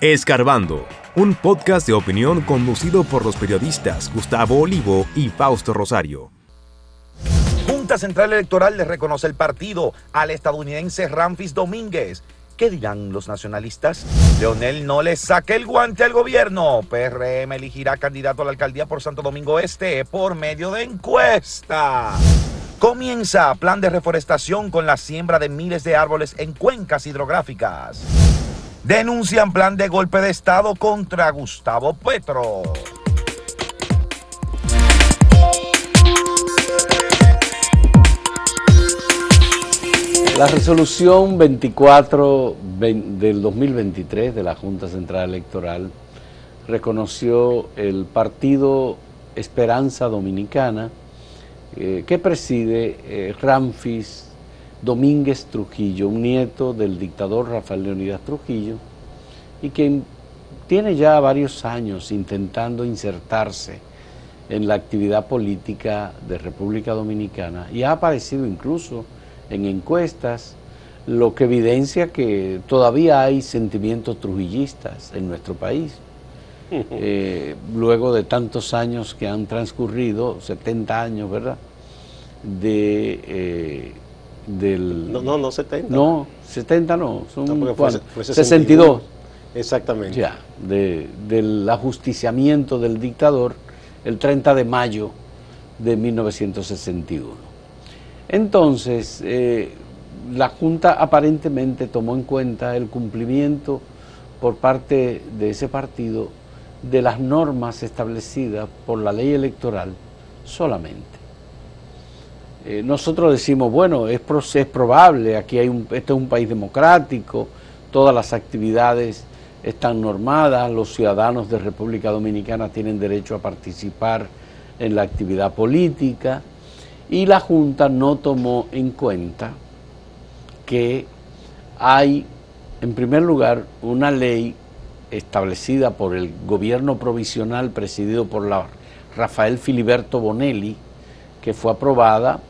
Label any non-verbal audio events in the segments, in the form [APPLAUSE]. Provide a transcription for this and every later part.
Escarbando, un podcast de opinión conducido por los periodistas Gustavo Olivo y Fausto Rosario. Junta Central Electoral le reconoce el partido al estadounidense Ramfis Domínguez. ¿Qué dirán los nacionalistas? Leonel no le saque el guante al gobierno. PRM elegirá candidato a la alcaldía por Santo Domingo Este por medio de encuesta. Comienza plan de reforestación con la siembra de miles de árboles en cuencas hidrográficas. Denuncian plan de golpe de Estado contra Gustavo Petro. La resolución 24 del 2023 de la Junta Central Electoral reconoció el partido Esperanza Dominicana eh, que preside eh, Ramfis Domínguez Trujillo, un nieto del dictador Rafael Leonidas Trujillo, y que tiene ya varios años intentando insertarse en la actividad política de República Dominicana y ha aparecido incluso en encuestas, lo que evidencia que todavía hay sentimientos trujillistas en nuestro país. [LAUGHS] Eh, luego de tantos años que han transcurrido, 70 años, ¿verdad? De, eh, del... No, no, no 70. No, 70 no, son No, porque fue- fue 62. Exactamente. Ya, de- del ajusticiamiento del dictador el 30 de mayo de 1961. Entonces, eh, la Junta aparentemente tomó en cuenta el cumplimiento por parte de ese partido de las normas establecidas por la ley electoral solamente. Eh, nosotros decimos, bueno, es, es probable, aquí hay un, este es un país democrático, todas las actividades están normadas, los ciudadanos de República Dominicana tienen derecho a participar en la actividad política y la Junta no tomó en cuenta que hay, en primer lugar, una ley establecida por el gobierno provisional presidido por la Rafael Filiberto Bonelli, que fue aprobada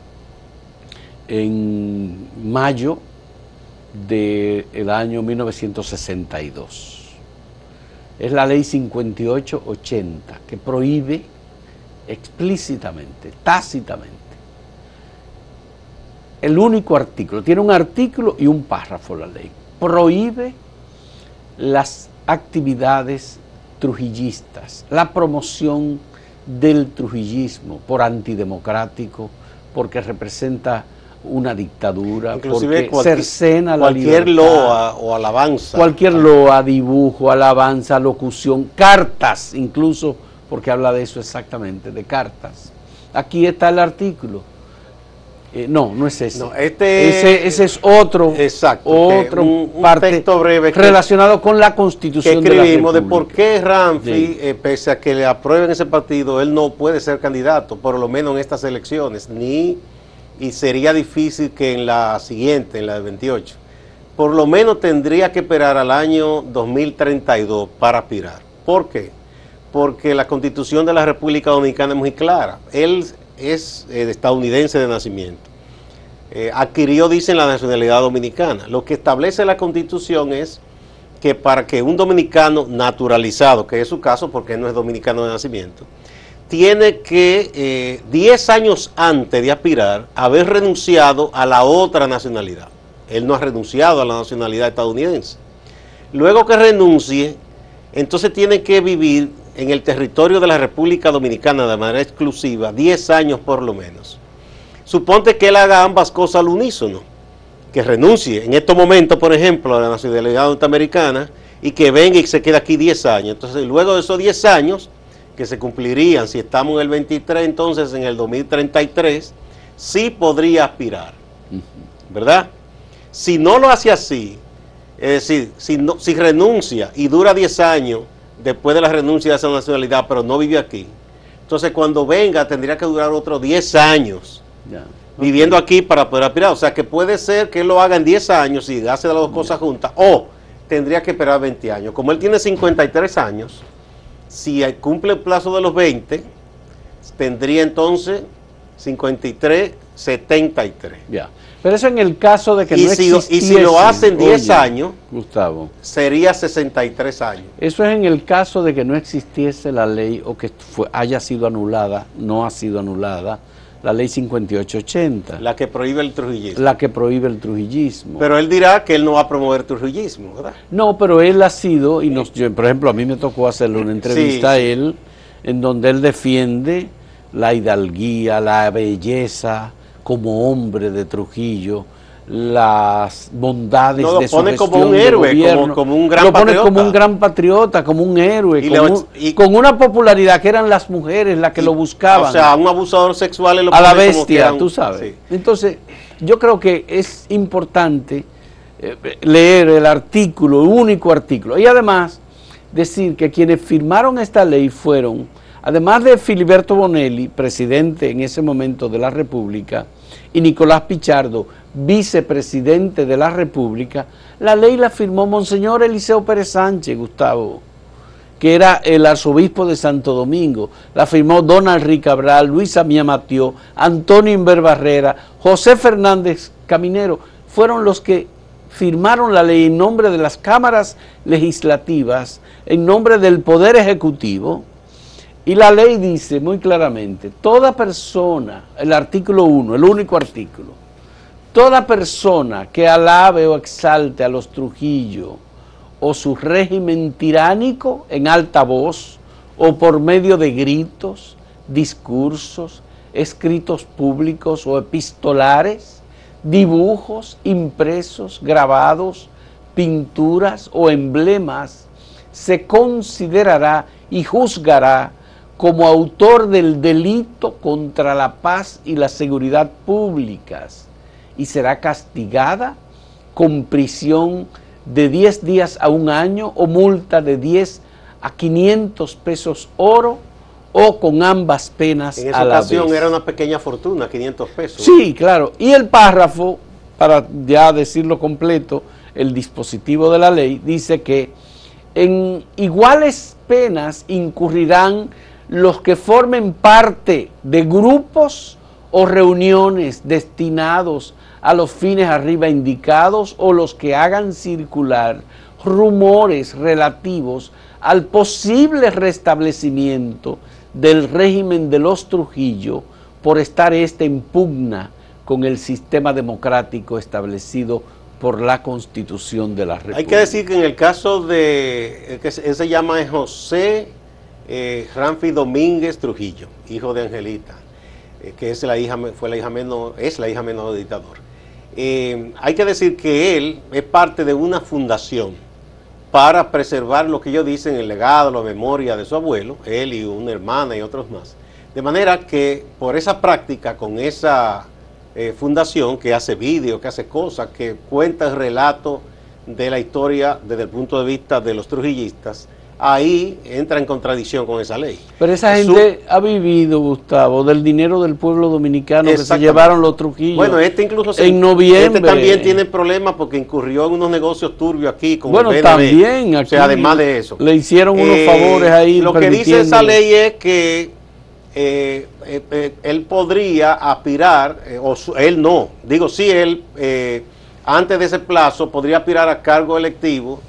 en mayo del año 1962. Es la ley 5880 que prohíbe explícitamente, tácitamente, el único artículo, tiene un artículo y un párrafo la ley, prohíbe las actividades trujillistas, la promoción del trujillismo por antidemocrático, porque representa una dictadura, Inclusive porque cualquier, cercena la cualquier libertad. loa o alabanza. Cualquier loa, dibujo, alabanza, locución, cartas, incluso, porque habla de eso exactamente, de cartas. Aquí está el artículo. Eh, no, no es ese. No, este ese, ese es otro, Exacto, que otro un- un parte texto breve que- relacionado con la que constitución de la escribimos de, por qué Ramfi, Sí. eh, pese a que le aprueben ese partido, él no puede ser candidato, por lo menos en estas elecciones, ni y sería difícil que en la siguiente, en la del 28. Por lo menos tendría que esperar al año 2032 para aspirar. ¿Por qué? Porque la constitución de la República Dominicana es muy clara. Él es eh, estadounidense de nacimiento. Eh, adquirió, dicen, la nacionalidad dominicana. Lo que establece la constitución es que para que un dominicano naturalizado, que es su caso porque no es dominicano de nacimiento, tiene que eh, 10 años antes de aspirar haber renunciado a la otra nacionalidad. Él no ha renunciado a la nacionalidad estadounidense. Luego que renuncie, entonces tiene que vivir en el territorio de la República Dominicana de manera exclusiva 10 años por lo menos. Suponte que él haga ambas cosas al unísono, que renuncie en estos momentos, por ejemplo, a la nacionalidad norteamericana y que venga y se quede aquí 10 años. Entonces, luego de esos 10 años, que se cumplirían, si estamos en el 23, entonces en el 2033, sí podría aspirar, ¿verdad? Si no lo hace así, es decir, si, no, si renuncia y dura 10 años después de la renuncia de esa nacionalidad, pero no vive aquí, entonces cuando venga tendría que durar otros 10 años viviendo aquí para poder aspirar. O sea que puede ser que él lo haga en 10 años y hace las dos cosas juntas, o tendría que esperar 20 años. Como él tiene 53 años, si cumple el plazo de los 20, tendría entonces 53, 73. Ya. Pero eso en el caso de que y no si, y si lo hacen 10 oye, años, Gustavo, sería 63 años. eso es en el caso de que no existiese la ley o que fue- haya sido anulada, no ha sido anulada, la ley 5880, la, La que prohíbe el trujillismo. que prohíbe el trujillismo. Pero él dirá que él no va a promover trujillismo, ¿verdad? No, pero él ha sido, y nos, yo, por ejemplo, a mí me tocó hacerle una entrevista Sí, a él, en donde él defiende la hidalguía, la belleza como hombre de Trujillo, las bondades No, lo de su pone como un héroe, gobierno. como- como un gran Lo pone patriota. como un gran patriota, como un héroe, Y con, le- un- y- con una popularidad que eran las mujeres las que lo buscaban O sea, un abusador sexual lo a la como bestia, tú sabes. sí. Entonces, yo creo que es importante eh, leer el artículo, el único artículo, y además decir que quienes firmaron esta ley fueron, además de Filiberto Bonelli, presidente en ese momento de la República, y Nicolás Pichardo, vicepresidente de la República, la ley la firmó Monseñor Eliseo Pérez Sánchez, Gustavo que era el arzobispo de Santo Domingo. La firmó Donald Ricabral, Luisa Mía Matió, Antonio Inver Barrera, José Fernández Caminero. Fueron los que firmaron la ley en nombre de las cámaras legislativas, en nombre del Poder Ejecutivo. Y la ley dice muy claramente, toda persona, el artículo 1, el único artículo, toda persona que alabe o exalte a los Trujillo, o su régimen tiránico en alta voz o por medio de gritos, discursos, escritos públicos o epistolares, dibujos impresos, grabados, pinturas o emblemas, se considerará y juzgará como autor del delito contra la paz y la seguridad públicas y será castigada con prisión de 10 días a un año o multa de 10 a 500 pesos oro o con ambas penas En a esa la ocasión vez. era una pequeña fortuna, 500 pesos. Sí, claro. Y el párrafo, para ya decirlo completo, el dispositivo de la ley dice que en iguales penas incurrirán los que formen parte de grupos o reuniones destinados a los fines arriba indicados o los que hagan circular rumores relativos al posible restablecimiento del régimen de los Trujillo por estar este en pugna con el sistema democrático establecido por la Constitución de la República. Hay que decir que en el caso de, eh, que se, él se llama José eh, Ramfi Domínguez Trujillo, hijo de Angelita, eh, que es la hija, fue la hija menor, es la hija menor del dictador. Eh, hay que decir que él es parte de una fundación para preservar lo que ellos dicen, el legado, la memoria de su abuelo, él y una hermana y otros más. De manera que por esa práctica, con esa eh, fundación que hace vídeos, que hace cosas, que cuenta el relato de la historia desde el punto de vista de los trujillistas, ahí entra en contradicción con esa ley. Pero esa Su- gente ha vivido, Gustavo, del dinero del pueblo dominicano que se llevaron los Trujillos. Bueno, este incluso se- en noviembre. Este también tiene problemas porque incurrió en unos negocios turbios aquí con Bueno, el BNB. también O aquí sea, además de eso. le hicieron unos Eh, favores ahí. Lo que dice esa ley es que eh, eh, él podría aspirar, o su- él no, digo sí, él eh, antes de ese plazo podría aspirar a cargo electivo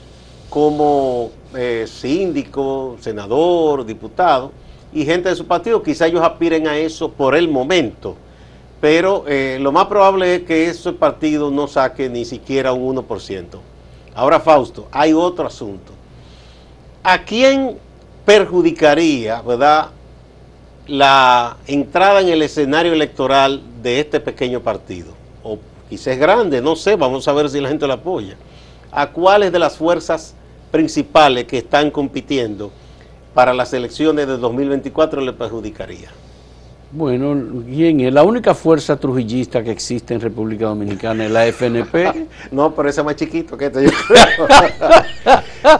como eh, síndico, senador, diputado y gente de su partido. Quizá ellos aspiren a eso por el momento. Pero eh, lo más probable es que ese partido no saque ni siquiera un 1%. Ahora, Fausto, hay otro asunto. ¿A quién perjudicaría, verdad, la entrada en el escenario electoral de este pequeño partido? O quizás grande, no sé, vamos a ver si la gente lo apoya. ¿A cuáles de las fuerzas principales que están compitiendo para las elecciones de 2024 le perjudicaría? Bueno, ¿quién es? La única fuerza trujillista que existe en República Dominicana es la FNP. [LAUGHS] No, pero ese es más chiquito que este, yo creo. [LAUGHS]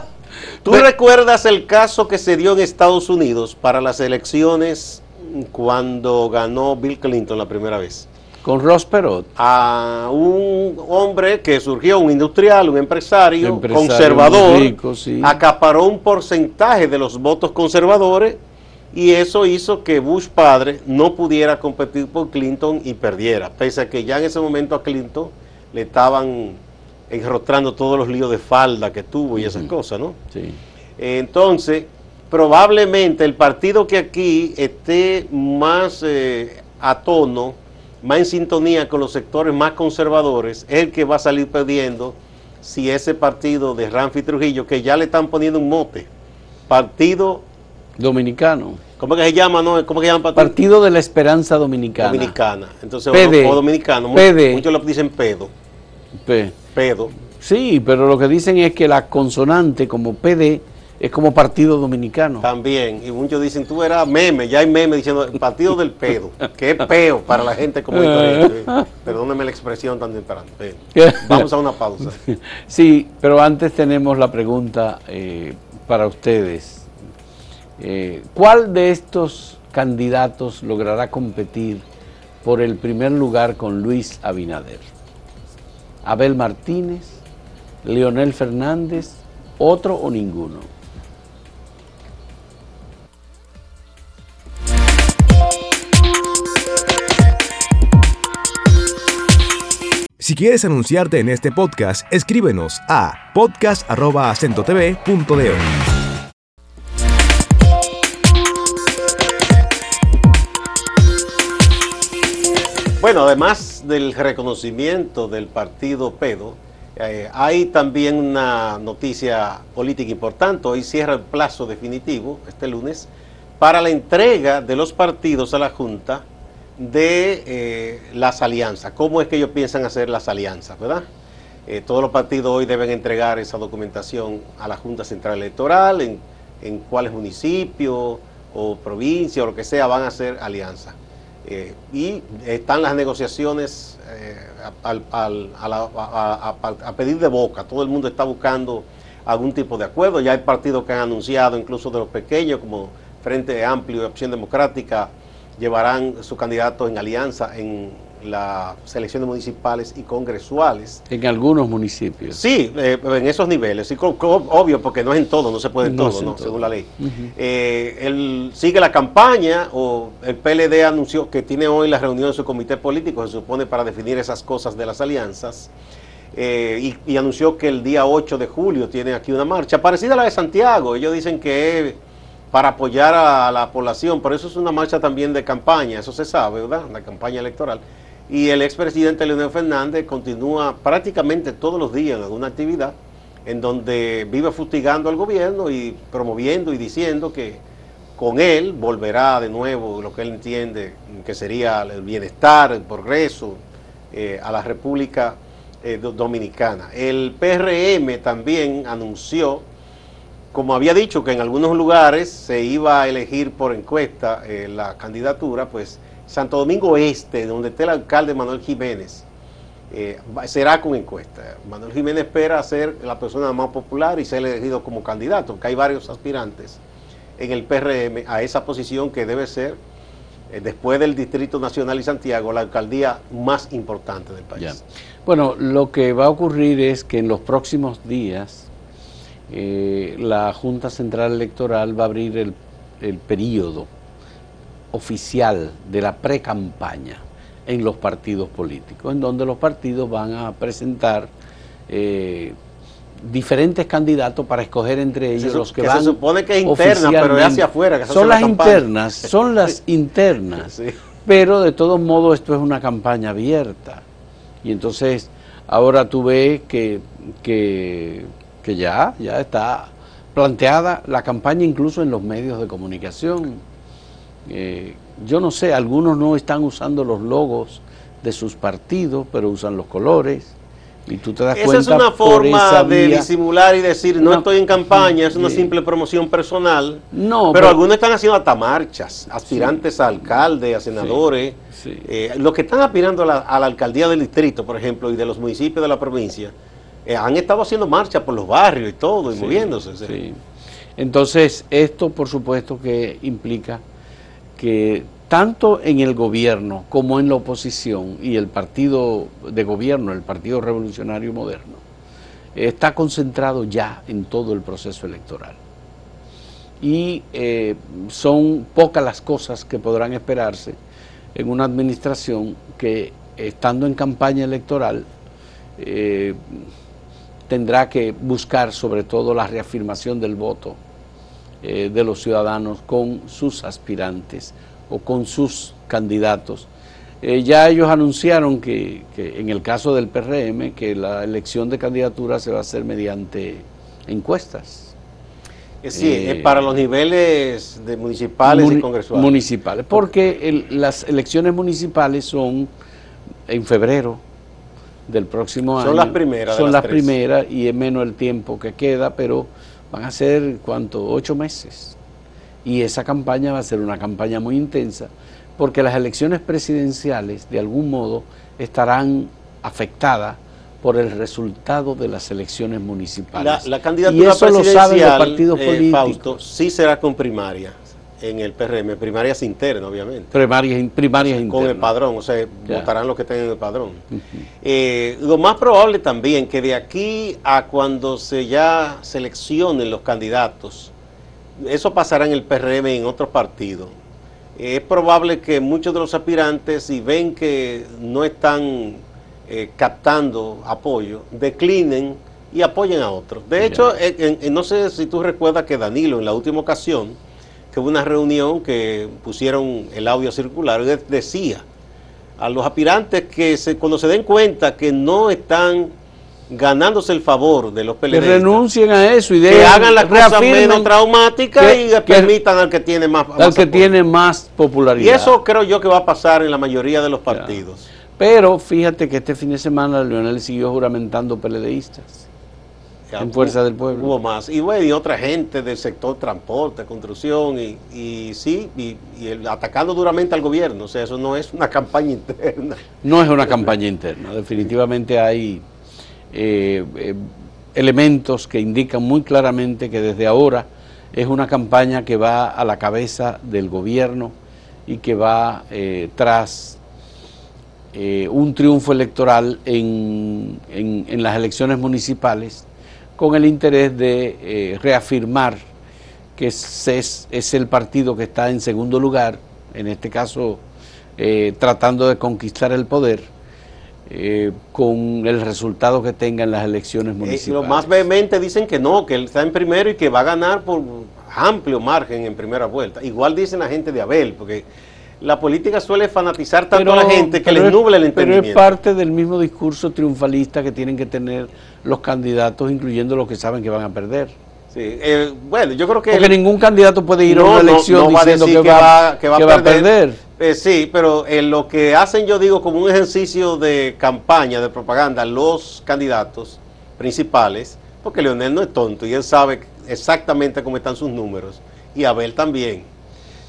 ¿Tú recuerdas el caso que se dio en Estados Unidos para las elecciones cuando ganó Bill Clinton la primera vez? Con Ross Perot. A un hombre que surgió, un industrial, un empresario, Empresario conservador, muy rico, sí. acaparó un porcentaje de los votos conservadores Y eso hizo que Bush padre no pudiera competir por Clinton y perdiera, pese a que ya en ese momento a Clinton le estaban enrostrando todos los líos de falda que tuvo y esas cosas, ¿no? Sí. Entonces, probablemente el partido que aquí esté más eh, a tono, más en sintonía con los sectores más conservadores, es el que va a salir perdiendo si ese partido de Ramfi Trujillo, que ya le están poniendo un mote, Partido, Dominicano. ¿cómo que se llama? No? ¿Cómo que se llama el partido? Partido de la Esperanza Dominicana. Dominicana. Entonces, PD. o, o dominicano. PD. Muchos lo dicen pedo. P. Pedo. Sí, pero lo que dicen es que la consonante como PD es como Partido Dominicano. También, y muchos dicen, tú eras meme, ya hay meme diciendo el partido del pedo, que es peo para la gente como. [LAUGHS] Perdóneme la expresión tan temprana. Bien. [LAUGHS] Vamos a una pausa. Sí, pero antes tenemos la pregunta eh, para ustedes. Eh, ¿Cuál de estos candidatos logrará competir por el primer lugar con Luis Abinader? ¿Abel Martínez? ¿Leonel Fernández? ¿Otro o ninguno? Si quieres anunciarte en este podcast, escríbenos a podcast.acentotv.de. Bueno, además del reconocimiento del partido pedo, eh, hay también una noticia política importante. Hoy cierra el plazo definitivo, este lunes, para la entrega de los partidos a la Junta de eh, las alianzas. ¿Cómo es que ellos piensan hacer las alianzas, verdad? Eh, todos los partidos hoy deben entregar esa documentación a la Junta Central Electoral, en, en cuáles municipios o provincias o lo que sea van a hacer alianzas. Eh, y están las negociaciones a- a pedir de boca. Todo el mundo está buscando algún tipo de acuerdo. Ya hay partidos que han anunciado, incluso de los pequeños, como Frente Amplio y Opción Democrática, llevarán sus candidatos en alianza en las elecciones municipales y congresuales. En algunos municipios. Sí, eh, en esos niveles, co- obvio, porque no es en todo, no se puede en No todo, en ¿no? todo. según la ley. Eh, él sigue la campaña, o el PLD anunció que tiene hoy la reunión de su comité político, se supone para definir esas cosas de las alianzas, eh, y, y anunció que el día 8 de julio tiene aquí una marcha, parecida a la de Santiago, ellos dicen que para apoyar a la población, pero eso es una marcha también de campaña, eso se sabe, ¿verdad? La campaña electoral. Y el expresidente Leonel Fernández continúa prácticamente todos los días en alguna actividad en donde vive fustigando al gobierno y promoviendo y diciendo que con él volverá de nuevo lo que él entiende que sería el bienestar, el progreso eh, a la República eh, Do- Dominicana. El PRM también anunció como había dicho que en algunos lugares se iba a elegir por encuesta eh, la candidatura, pues Santo Domingo Este, donde está el alcalde Manuel Jiménez, eh, será con encuesta. Manuel Jiménez espera ser la persona más popular y ser elegido como candidato, porque hay varios aspirantes en el PRM a esa posición que debe ser, eh, después del Distrito Nacional y Santiago, la alcaldía más importante del país. Bueno, lo que va a ocurrir es que en los próximos días eh, la Junta Central Electoral va a abrir el, el periodo oficial de la pre-campaña en los partidos políticos, en donde los partidos van a presentar eh, diferentes candidatos para escoger entre ellos los que, que se van supone que es interna, pero es hacia afuera, que se hace son la [LAUGHS] las internas, son las internas. Pero de todos modos esto es una campaña abierta. Y entonces ahora tú ves que, que, que ya, ya está planteada la campaña incluso en los medios de comunicación. Eh, yo no sé, algunos no están usando los logos de sus partidos, pero usan los colores. Y tú te das Esa cuenta es una forma de vía- disimular y decir, no estoy en campaña, es una simple promoción personal. No, pero, pero- algunos están haciendo hasta marchas, aspirantes a alcalde, a senadores. Sí. Eh, los que están aspirando a la, a la alcaldía del distrito, por ejemplo, y de los municipios de la provincia, eh, han estado haciendo marchas por los barrios y todo, y Sí, moviéndose. sí. sí. Entonces, esto por supuesto que implica que tanto en el gobierno como en la oposición y el partido de gobierno, el Partido Revolucionario Moderno, está concentrado ya en todo el proceso electoral. y eh, son pocas las cosas que podrán esperarse en una administración que estando en campaña electoral eh, tendrá que buscar sobre todo la reafirmación del voto eh, de los ciudadanos con sus aspirantes o con sus candidatos. Eh, ya ellos anunciaron que, en el caso del PRM que la elección de candidatura se va a hacer mediante encuestas. Sí, para los niveles de municipales y congresuales. Municipales, porque las elecciones municipales son en febrero del próximo año. Son las primeras. Son las, primeras y es menos el tiempo que queda, pero van a ser, ¿cuánto? Ocho meses. Y esa campaña va a ser una campaña muy intensa, porque las elecciones presidenciales, de algún modo, estarán afectadas por el resultado de las elecciones municipales. La, candidatura y eso lo saben los partidos eh, políticos. sí será con primaria en el PRM, primarias internas, obviamente. Primarias, primarias internas. Con el padrón, o sea, votarán los que estén en el padrón. Eh, lo más probable también que de aquí a cuando se ya seleccionen los candidatos, eso pasará en el PRM y en otros partidos. es probable que muchos de los aspirantes, si ven que no están eh, captando apoyo, declinen y apoyen a otros. De hecho, no sé si tú recuerdas que Danilo en la última ocasión, que hubo una reunión que pusieron el audio circular y decía a los aspirantes que se, cuando se den cuenta que no están ganándose el favor de los peleadores. Que renuncien a eso y que hagan la cosa menos traumática y permitan al que tiene más, al que tiene más popularidad. Y eso creo yo que va a pasar en la mayoría de los partidos. Pero fíjate que este fin de semana Leonel siguió juramentando peledeístas en Fuerza del Pueblo. Hubo más. Y bueno, y otra gente del sector transporte, construcción, y, y sí, y, atacando duramente al gobierno. O sea, eso no es una campaña [LAUGHS] interna. No es una campaña interna. Definitivamente hay eh, eh, elementos que indican muy claramente que desde ahora es una campaña que va a la cabeza del gobierno y que va eh, tras un triunfo electoral en, en las elecciones municipales con el interés de eh, reafirmar que es, es, el partido que está en segundo lugar, en este caso eh, tratando de conquistar el poder, eh, con el resultado que tenga en las elecciones municipales. los más vehemente dicen que no, que él está en primero y que va a ganar por amplio margen en primera vuelta. Igual dicen la gente de Abel, porque la política suele fanatizar tanto a la gente que les nubla el entendimiento. Pero es parte del mismo discurso triunfalista que tienen que tener los candidatos, incluyendo los que saben que van a perder. Sí, eh, bueno, yo creo que... Porque ningún candidato puede ir a una elección diciendo que, va, que, va, a perder. Eh, sí, pero en lo que hacen, yo digo, como un ejercicio de campaña, de propaganda, los candidatos principales, porque Leonel no es tonto y él sabe exactamente cómo están sus números, y Abel también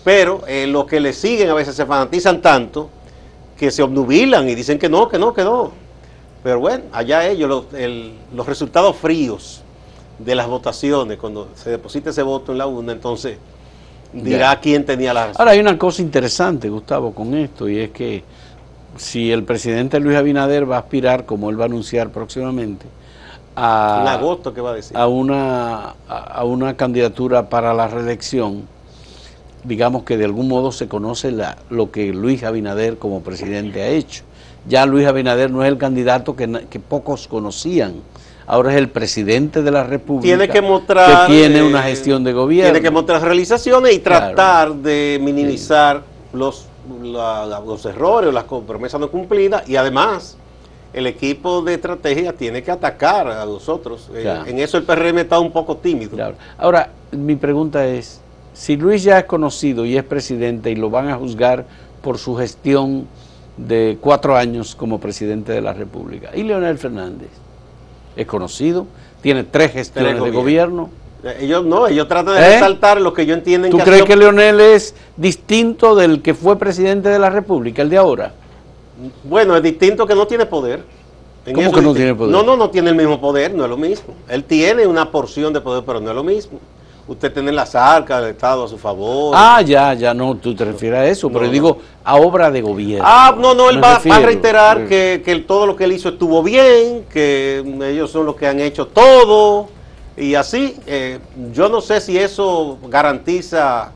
pero eh, los que le siguen a veces se fanatizan tanto que se obnubilan y dicen que no, que no, que no. Pero bueno, allá ellos, los, resultados fríos de las votaciones, cuando se deposita ese voto en la urna, entonces dirá quién tenía la razón. Ahora hay una cosa interesante, Gustavo, con esto, y es que si el presidente Luis Abinader va a aspirar, como él va a anunciar próximamente, a, en agosto, ¿qué va a decir? A una, a una candidatura para la reelección, digamos que de algún modo se conoce la, lo que Luis Abinader como presidente ha hecho. Ya Luis Abinader no es el candidato que, pocos conocían, ahora es el presidente de la República tiene que, mostrar, que tiene una eh, gestión de gobierno. Tiene que mostrar realizaciones y tratar de minimizar los, los errores o las promesas no cumplidas y además el equipo de estrategia tiene que atacar a los otros. Eh, en eso el PRM está un poco tímido. Ahora, mi pregunta es, si Luis ya es conocido y es presidente y lo van a juzgar por su gestión de cuatro años como presidente de la República, y Leonel Fernández es conocido, tiene tres gestiones de gobierno. Ellos no, ellos tratan de ¿Eh? resaltar lo que yo entiendo. ¿Tú crees que Leonel es distinto del que fue presidente de la República, el de ahora? Bueno, es distinto que no tiene poder. ¿Cómo que no tiene poder? No, no, no tiene el mismo poder, no es lo mismo. Él tiene una porción de poder, pero no es lo mismo usted tiene las arcas del Estado a su favor. Ah, ya, ya no, tú te refieres a eso, pero digo a obra de gobierno. Ah, no, no, él va, a reiterar que, todo lo que él hizo estuvo bien, que ellos son los que han hecho todo, Y así, eh, yo no sé si eso garantiza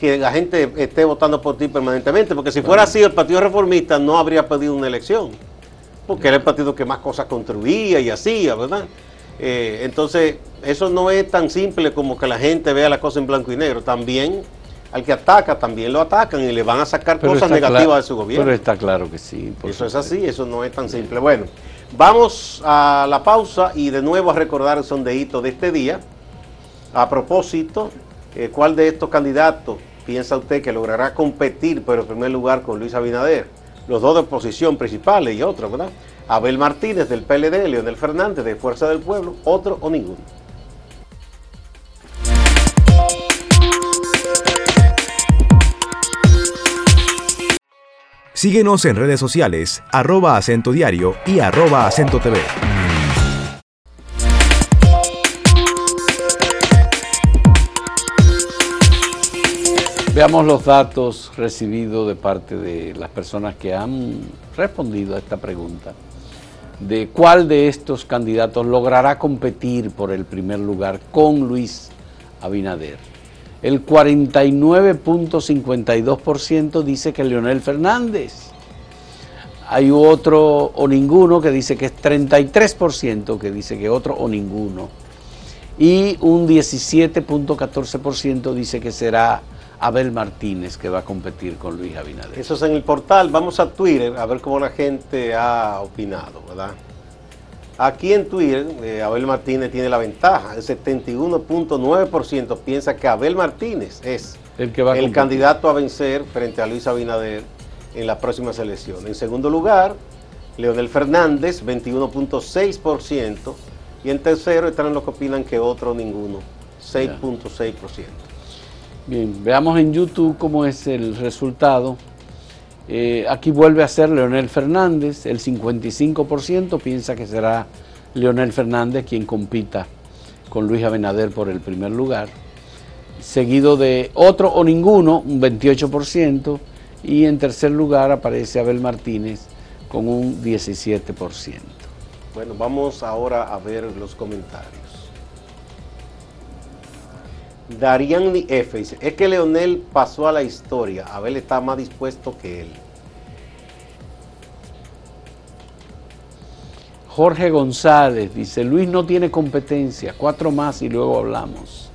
que la gente esté votando por ti permanentemente, porque si fuera así, el Partido Reformista no habría pedido una elección, porque era el partido que más cosas construía y hacía, ¿verdad? Eh, entonces, eso no es tan simple como que la gente vea la cosa en blanco y negro. También al que ataca, también lo atacan y le van a sacar cosas negativas de su gobierno. Pero está claro que sí. Eso es así, eso no es tan simple. Bueno, vamos a la pausa y de nuevo a recordar el sondeíto de este día. A propósito, eh, ¿cuál de estos candidatos piensa usted que logrará competir por el primer lugar con Luis Abinader? Los dos de oposición principales y otros, ¿verdad? Abel Martínez del PLD, Leonel Fernández de Fuerza del Pueblo, otro o ninguno. Síguenos en redes sociales, arroba acento diario y arroba acento TV. Veamos los datos recibidos de parte de las personas que han respondido a esta pregunta. De cuál de estos candidatos logrará competir por el primer lugar con Luis Abinader el 49.52% dice que Leonel Fernández. Hay otro o ninguno que dice que es 33% que dice que otro o ninguno. Y un 17.14% dice que será Abel Martínez que va a competir con Luis Abinader. Eso es en el portal. Vamos a Twitter a ver cómo la gente ha opinado, ¿verdad? Aquí en Twitter, eh, Abel Martínez tiene la ventaja. El 71.9% piensa que Abel Martínez es el, que va el candidato a vencer frente a Luis Abinader en la próxima elecciones. En segundo lugar, Leonel Fernández, 21.6%. Y en tercero están los que opinan que otro ninguno, 6.6%. Bien, veamos en YouTube cómo es el resultado. Eh, aquí vuelve a ser Leonel Fernández, el 55% piensa que será Leonel Fernández quien compita con Luis Abinader por el primer lugar, seguido de otro o ninguno, un 28%, y en tercer lugar aparece Abel Martínez con un 17%. Bueno, vamos ahora a ver los comentarios. Darían F dice, es que Leonel pasó a la historia, Abel está más dispuesto que él. Jorge González dice, Luis no tiene competencia, cuatro más y luego hablamos.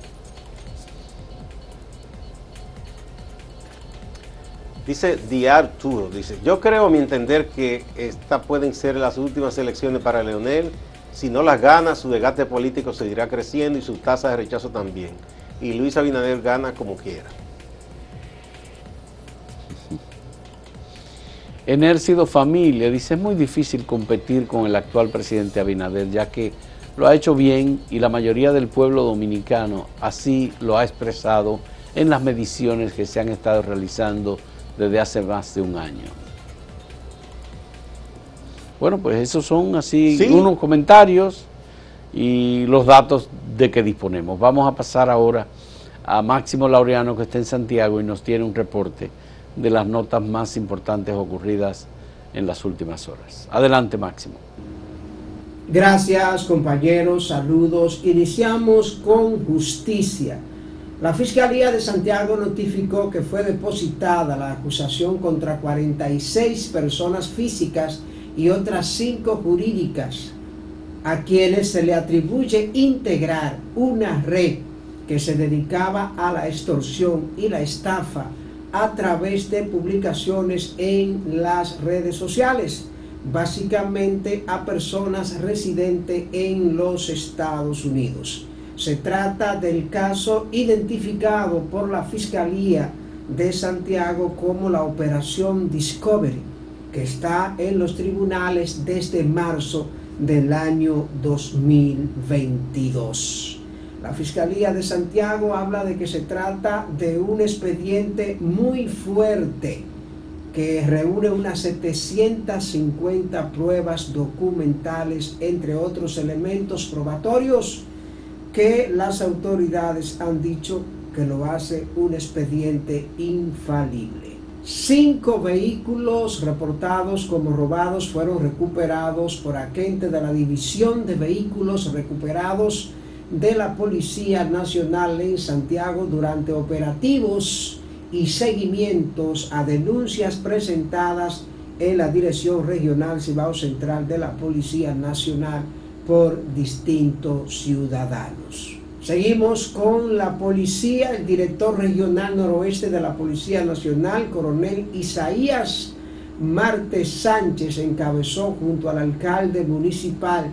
Dice Di Arturo, dice, yo creo a mi entender que estas pueden ser las últimas elecciones para Leonel. Si no las gana, su degate político seguirá creciendo y su tasa de rechazo también y Luis Abinader gana como quiera. Enércido Familia dice, es muy difícil competir con el actual presidente Abinader, ya que lo ha hecho bien y la mayoría del pueblo dominicano así lo ha expresado en las mediciones que se han estado realizando desde hace más de un año. Bueno, pues esos son así unos comentarios y los datos de que disponemos. Vamos a pasar ahora a Máximo Laureano que está en Santiago y nos tiene un reporte de las notas más importantes ocurridas en las últimas horas. Adelante Máximo. Gracias compañeros, saludos. Iniciamos con justicia. La Fiscalía de Santiago notificó que fue depositada la acusación contra 46 personas físicas y otras 5 jurídicas a quienes se le atribuye integrar una red que se dedicaba a la extorsión y la estafa a través de publicaciones en las redes sociales, básicamente a personas residentes en los Estados Unidos. Se trata del caso identificado por la Fiscalía de Santiago como la Operación Discovery, que está en los tribunales desde marzo del año 2022. La Fiscalía de Santiago habla de que se trata de un expediente muy fuerte que reúne unas 750 pruebas documentales, entre otros elementos probatorios, que las autoridades han dicho que lo hace un expediente infalible. Cinco vehículos reportados como robados fueron recuperados por agentes de la División de Vehículos Recuperados de la Policía Nacional en Santiago durante operativos y seguimientos a denuncias presentadas en la Dirección Regional Cibao Central de la Policía Nacional por distintos ciudadanos. Seguimos con la policía, el director regional noroeste de la Policía Nacional, coronel Isaías Marte Sánchez, encabezó junto al alcalde municipal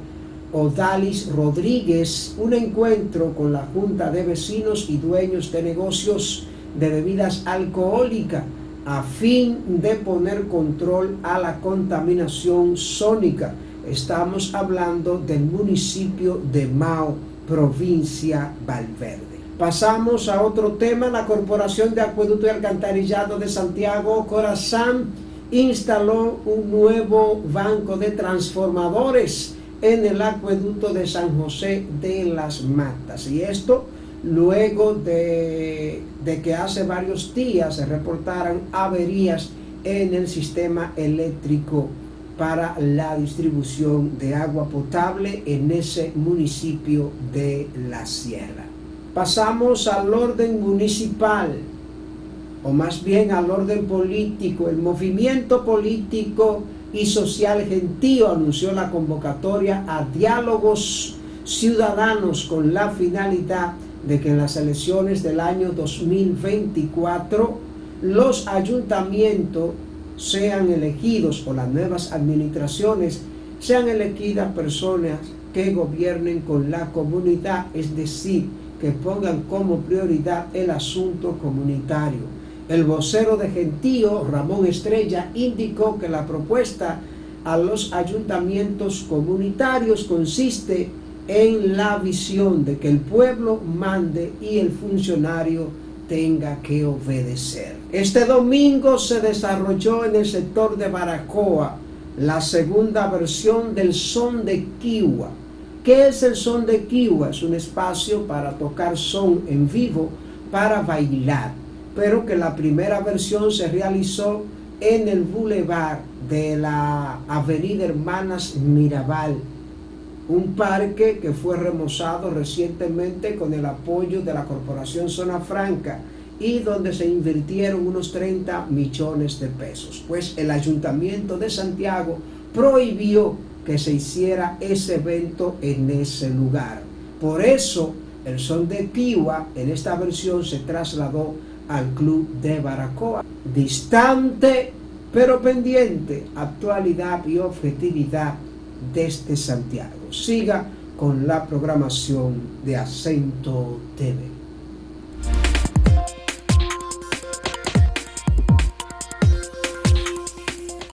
Odalis Rodríguez un encuentro con la Junta de Vecinos y Dueños de Negocios de Bebidas Alcohólicas a fin de poner control a la contaminación sónica. Estamos hablando del municipio de Mao, provincia Valverde. Pasamos a otro tema, la Corporación de Acueducto y Alcantarillado de Santiago, Corazán, instaló un nuevo banco de transformadores en el acueducto de San José de las Matas. Y esto luego de, que hace varios días se reportaran averías en el sistema eléctrico para la distribución de agua potable en ese municipio de La Sierra. Pasamos al orden municipal, o más bien al orden político. El movimiento político y Social Gentío anunció la convocatoria a diálogos ciudadanos con la finalidad de que en las elecciones del año 2024 los ayuntamientos sean elegidos o las nuevas administraciones sean elegidas personas que gobiernen con la comunidad, es decir, que pongan como prioridad el asunto comunitario. El vocero de Gentío, Ramón Estrella, indicó que la propuesta a los ayuntamientos comunitarios consiste en la visión de que el pueblo mande y el funcionario tenga que obedecer. Este domingo se desarrolló en el sector de Baracoa la segunda versión del son de Kiwa. ¿Qué es el son de Kiwa? Es un espacio para tocar son en vivo, para bailar pero que la primera versión se realizó en el bulevar de la Avenida Hermanas Mirabal, un parque que fue remozado recientemente con el apoyo de la Corporación Zona Franca y donde se invirtieron unos 30 millones de pesos. Pues el Ayuntamiento de Santiago prohibió que se hiciera ese evento en ese lugar. Por eso el son de Piwa en esta versión se trasladó al club de Baracoa. Distante pero pendiente, actualidad y objetividad desde Santiago. Siga con la programación de Acento TV.